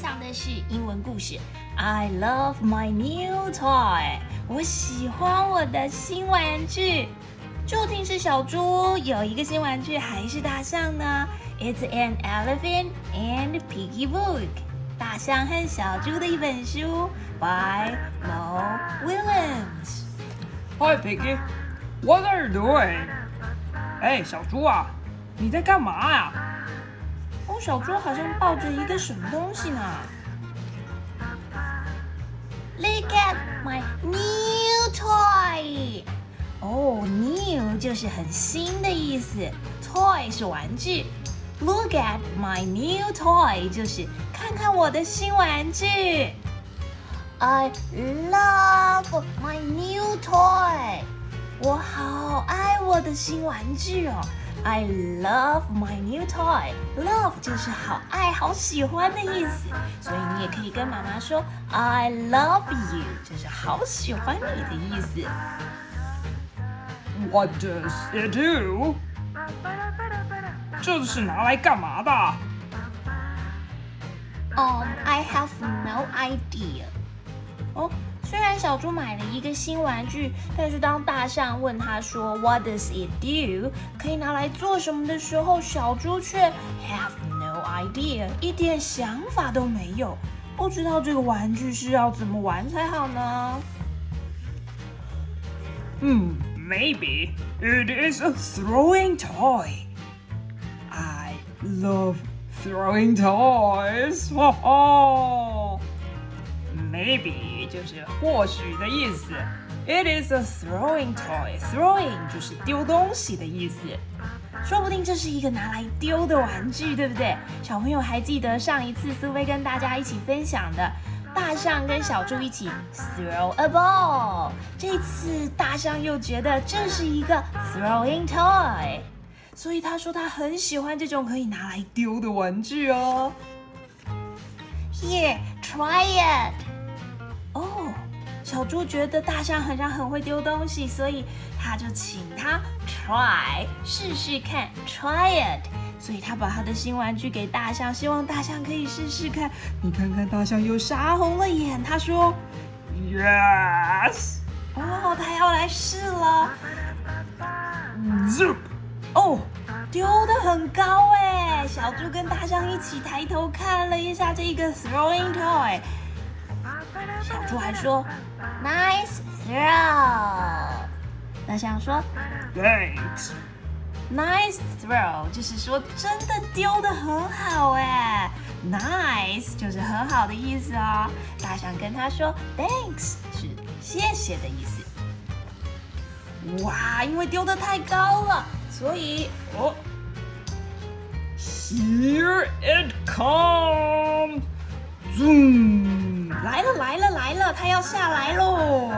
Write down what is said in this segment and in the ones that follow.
享的是英文故事。I love my new toy。我喜欢我的新玩具。究竟是小猪有一个新玩具，还是大象呢？It's an elephant and piggy book。大象和小猪的一本书，by Mo Williams。Hi Piggy, what are you doing? 哎，小猪啊，你在干嘛呀？哦，小猪好像抱着一个什么东西呢？Look at my new toy。哦，new 就是很新的意思，toy 是玩具。Look at my new toy 就是看看我的新玩具。I love my new toy。我好爱我的新玩具哦。I love my new toy. Love 就是好爱、好喜欢的意思，所以你也可以跟妈妈说 I love you，就是好喜欢你的意思。What does it do？这是拿来干嘛的？Um, I have no idea. 哦。 虽然小猪买了一个新玩具，但是当大象问他说 "What does it do？" 可以拿来做什么的时候，小猪却 have no idea，一点想法都没有，不知道这个玩具是要怎么玩才好呢？嗯，Maybe it is a throwing toy. I love throwing toys. 哈哈。Maybe 就是或许的意思。It is a throwing toy. Throwing 就是丢东西的意思。说不定这是一个拿来丢的玩具，对不对？小朋友还记得上一次苏菲跟大家一起分享的，大象跟小猪一起 throw a ball。这次大象又觉得这是一个 throwing toy，所以他说他很喜欢这种可以拿来丢的玩具哦。Here, try it. 哦，小猪觉得大象好像很会丢东西，所以他就请他 try 试试看，try it。所以他把他的新玩具给大象，希望大象可以试试看。你看看，大象又傻红了眼。他说：“Yes。”哦，他要来试了。Zoop！哦，丢的很高哎！小猪跟大象一起抬头看了一下这个 throwing toy。小猪还说：“Nice throw。”大象说：“Thanks。” Nice throw 就是说真的丢的很好哎，Nice 就是很好的意思哦。大象跟他说：“Thanks 是谢谢的意思。”哇，因为丢的太高了，所以哦，Here it comes. Zoom. 来了来了来了，他要下来喽！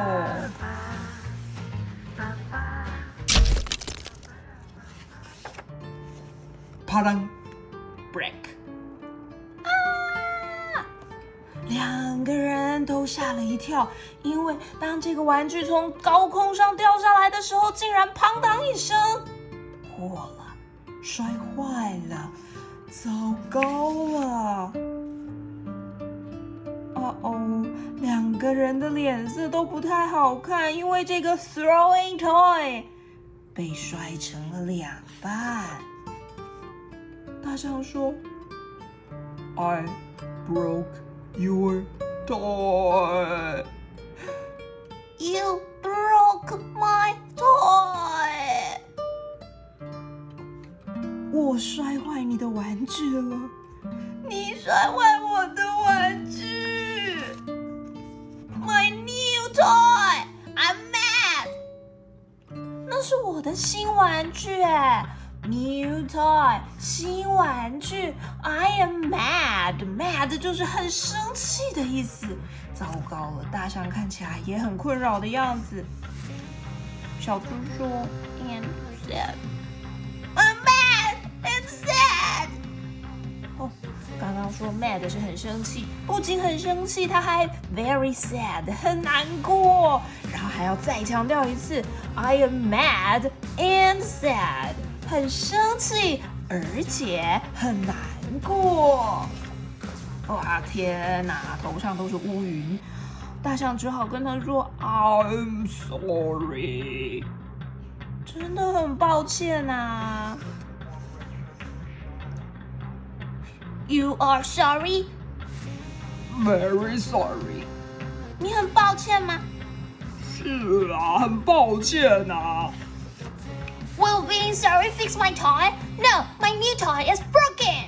啪当，break！啊！两个人都吓了一跳，因为当这个玩具从高空上掉下来的时候，竟然砰当一声破了，摔坏了，糟糕了！哦，两个人的脸色都不太好看，因为这个 throwing toy 被摔成了两半。大象说：“I broke your toy. You broke my toy. 我摔坏你的玩具了，你摔坏，New toy，新玩具。I am mad, mad 就是很生气的意思。糟糕了，大象看起来也很困扰的样子。小猪说，And sad, I'm mad and sad。哦。刚刚说 mad 是很生气，不仅很生气，他还 very sad 很难过，然后还要再强调一次，I am mad and sad 很生气，而且很难过。哇，天哪，头上都是乌云。大象只好跟他说：“I'm sorry，真的很抱歉呐。” You are sorry? Very sorry. 你很抱歉吗？是啊，很抱歉呐。Sorry fix my toy? No, my new toy is broken.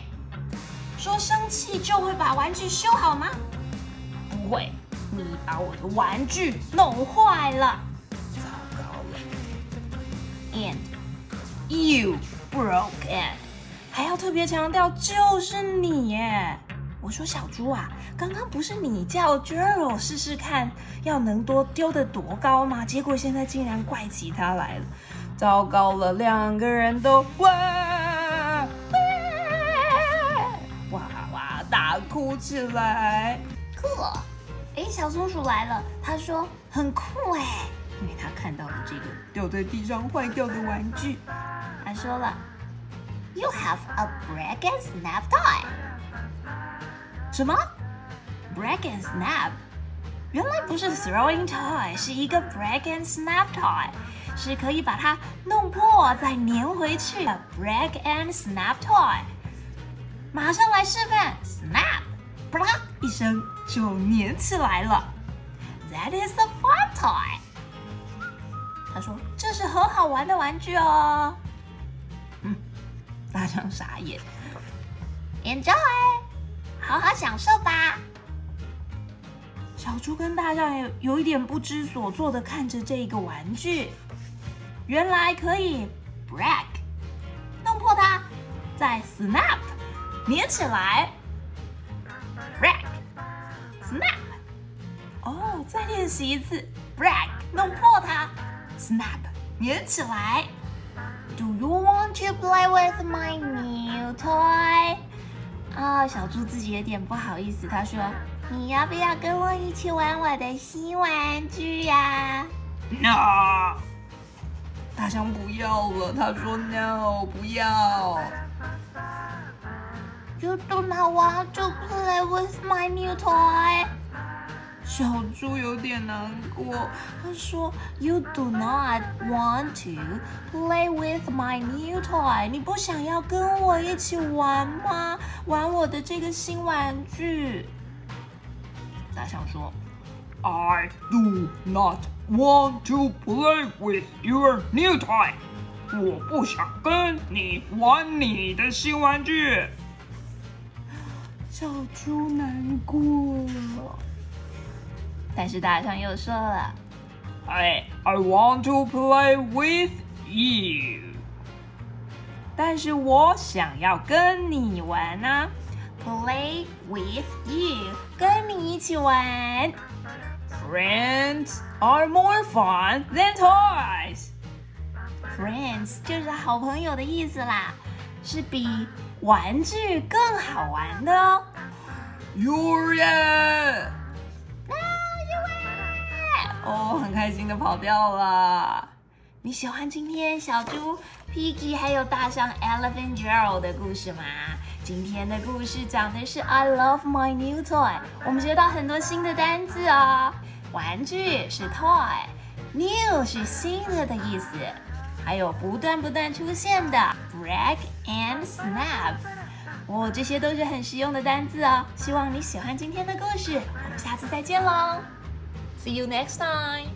说生气就会把玩具修好吗？不会，你把我的玩具弄坏了，糟糕了。And you broke it. 还要特别强调，就是你耶！我说小猪啊，刚刚不是你叫 Jero 试试看，要能多丢得多高吗？结果现在竟然怪起他来了，糟糕了，两个人都哇哇哇大哭起来。酷！哎，小松鼠来了，他说很酷哎，因为他看到了这个掉在地上坏掉的玩具，他说了。You have a break and snap toy。什么？break and snap？原来不是 throwing toy，是一个 break and snap toy，是可以把它弄破再粘回去的 break and snap toy。马上来示范，snap，啪一声就粘起来了。That is a fun toy。他说这是很好玩的玩具哦。嗯大象傻眼，Enjoy，好好享受吧。小猪跟大象有有一点不知所措的看着这个玩具，原来可以 break，弄破它，再 snap，粘起来，break，snap，哦，再练习一次，break，弄破它，snap，粘起来。Do you want to play with my new toy？啊，小猪自己有点不好意思，他说：“你要不要跟我一起玩我的新玩具呀？”No，大象不要了。他说：“No，不要。”You do not want to play with my new toy？小猪有点难过，他说：“You do not want to play with my new toy？你不想要跟我一起玩吗？玩我的这个新玩具？”大象说：“I do not want to play with your new toy。我不想跟你玩你的新玩具。”小猪难过了。但是大象又说了：“I I want to play with you。”但是我想要跟你玩呢，play with you，跟你一起玩。Friends are more fun than toys。Friends 就是好朋友的意思啦，是比玩具更好玩的哦。You're it。哦，很开心的跑掉了。你喜欢今天小猪 Piggy 还有大象 Elephant Girl 的故事吗？今天的故事讲的是 I love my new toy。我们学到很多新的单字哦。玩具是 toy，new 是新的的意思，还有不断不断出现的 break and snap。哦，这些都是很实用的单字哦。希望你喜欢今天的故事，我们下次再见喽。See you next time.